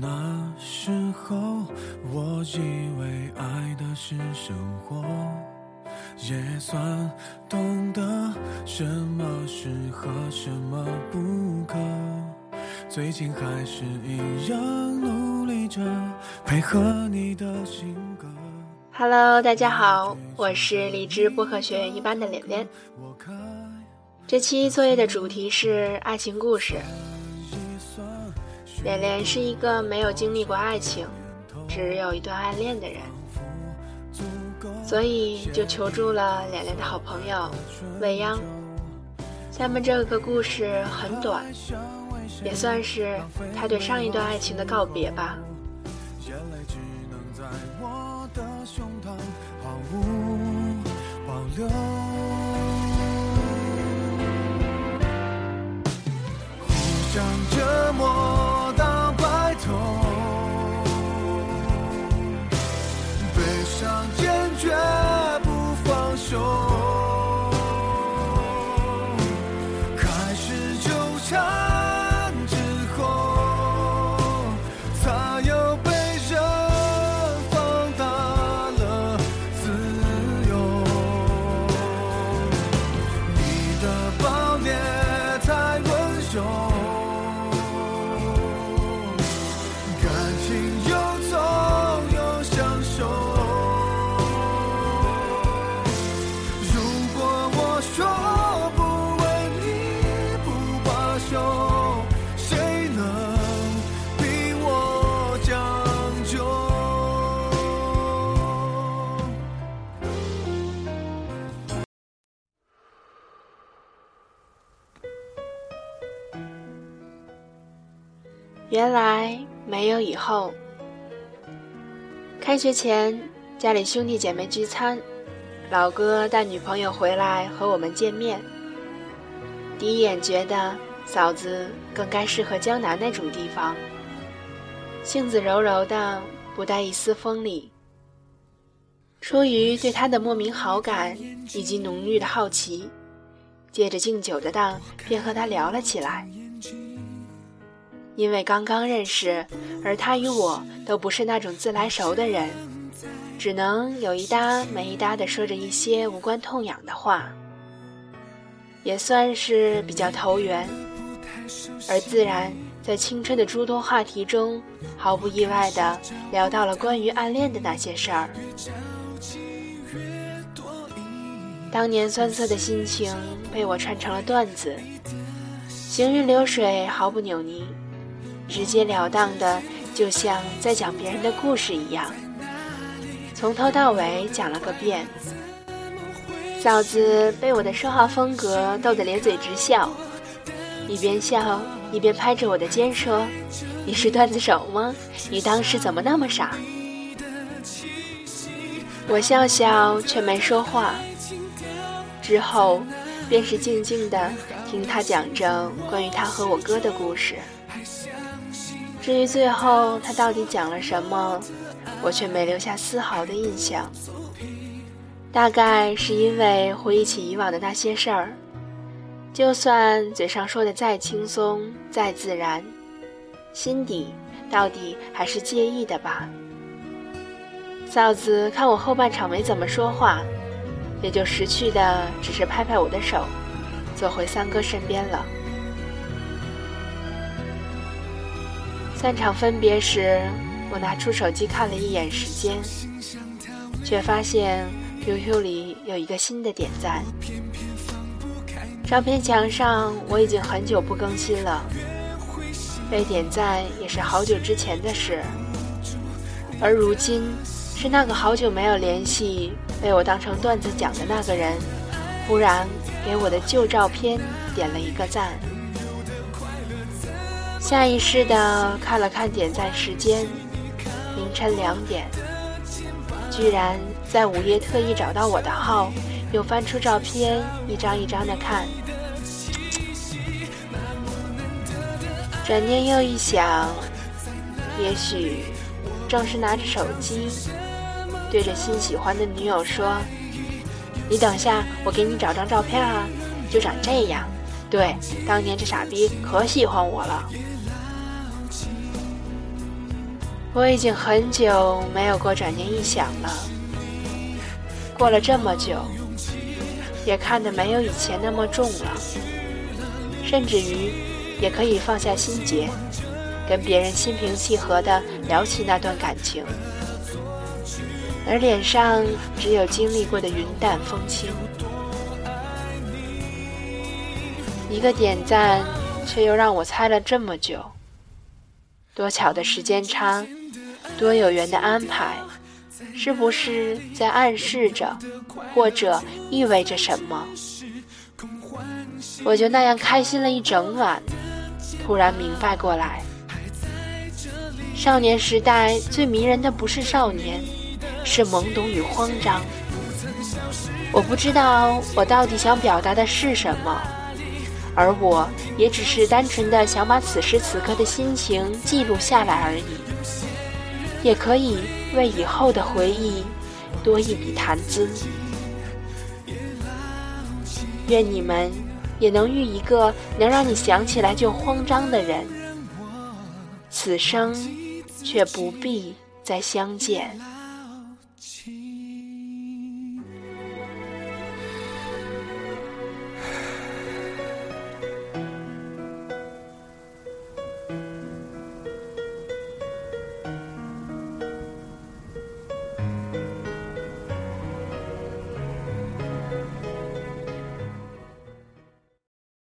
那时候，我以为爱的是生活，也算懂得什么适合，什么不可。最近还是一样努力着配合你的性格。Hello，大家好，我是荔枝播客学院一班的脸脸。这期作业的主题是爱情故事。脸脸是一个没有经历过爱情，只有一段暗恋的人，所以就求助了脸脸的好朋友未央。下面这个故事很短，也算是他对上一段爱情的告别吧。眼泪只能在我的胸膛毫无保留想坚决不放手。原来没有以后。开学前，家里兄弟姐妹聚餐，老哥带女朋友回来和我们见面。第一眼觉得嫂子更该适合江南那种地方，性子柔柔的，不带一丝锋利。出于对她的莫名好感以及浓郁的好奇，借着敬酒的当，便和她聊了起来。因为刚刚认识，而他与我都不是那种自来熟的人，只能有一搭没一搭地说着一些无关痛痒的话，也算是比较投缘。而自然在青春的诸多话题中，毫不意外地聊到了关于暗恋的那些事儿。当年酸涩的心情被我串成了段子，行云流水，毫不扭捏。直截了当的，就像在讲别人的故事一样，从头到尾讲了个遍。嫂子被我的说话风格逗得咧嘴直笑，一边笑一边拍着我的肩说：“你是段子手吗？你当时怎么那么傻？”我笑笑却没说话。之后，便是静静的听他讲着关于他和我哥的故事。至于最后他到底讲了什么，我却没留下丝毫的印象。大概是因为回忆起以往的那些事儿，就算嘴上说的再轻松、再自然，心底到底还是介意的吧。嫂子看我后半场没怎么说话，也就识趣的只是拍拍我的手，坐回三哥身边了。散场分别时，我拿出手机看了一眼时间，却发现 QQ 里有一个新的点赞。照片墙上我已经很久不更新了，被点赞也是好久之前的事。而如今，是那个好久没有联系、被我当成段子讲的那个人，忽然给我的旧照片点了一个赞。下意识地看了看点赞时间，凌晨两点。居然在午夜特意找到我的号，又翻出照片，一张一张的看。转念又一想，也许正是拿着手机，对着新喜欢的女友说：“你等下，我给你找张照片啊，就长这样。对，当年这傻逼可喜欢我了。”我已经很久没有过转念一想了。过了这么久，也看得没有以前那么重了，甚至于也可以放下心结，跟别人心平气和地聊起那段感情，而脸上只有经历过的云淡风轻。一个点赞，却又让我猜了这么久。多巧的时间差，多有缘的安排，是不是在暗示着，或者意味着什么？我就那样开心了一整晚，突然明白过来，少年时代最迷人的不是少年，是懵懂与慌张。我不知道我到底想表达的是什么。而我也只是单纯的想把此时此刻的心情记录下来而已，也可以为以后的回忆多一笔谈资。愿你们也能遇一个能让你想起来就慌张的人，此生却不必再相见。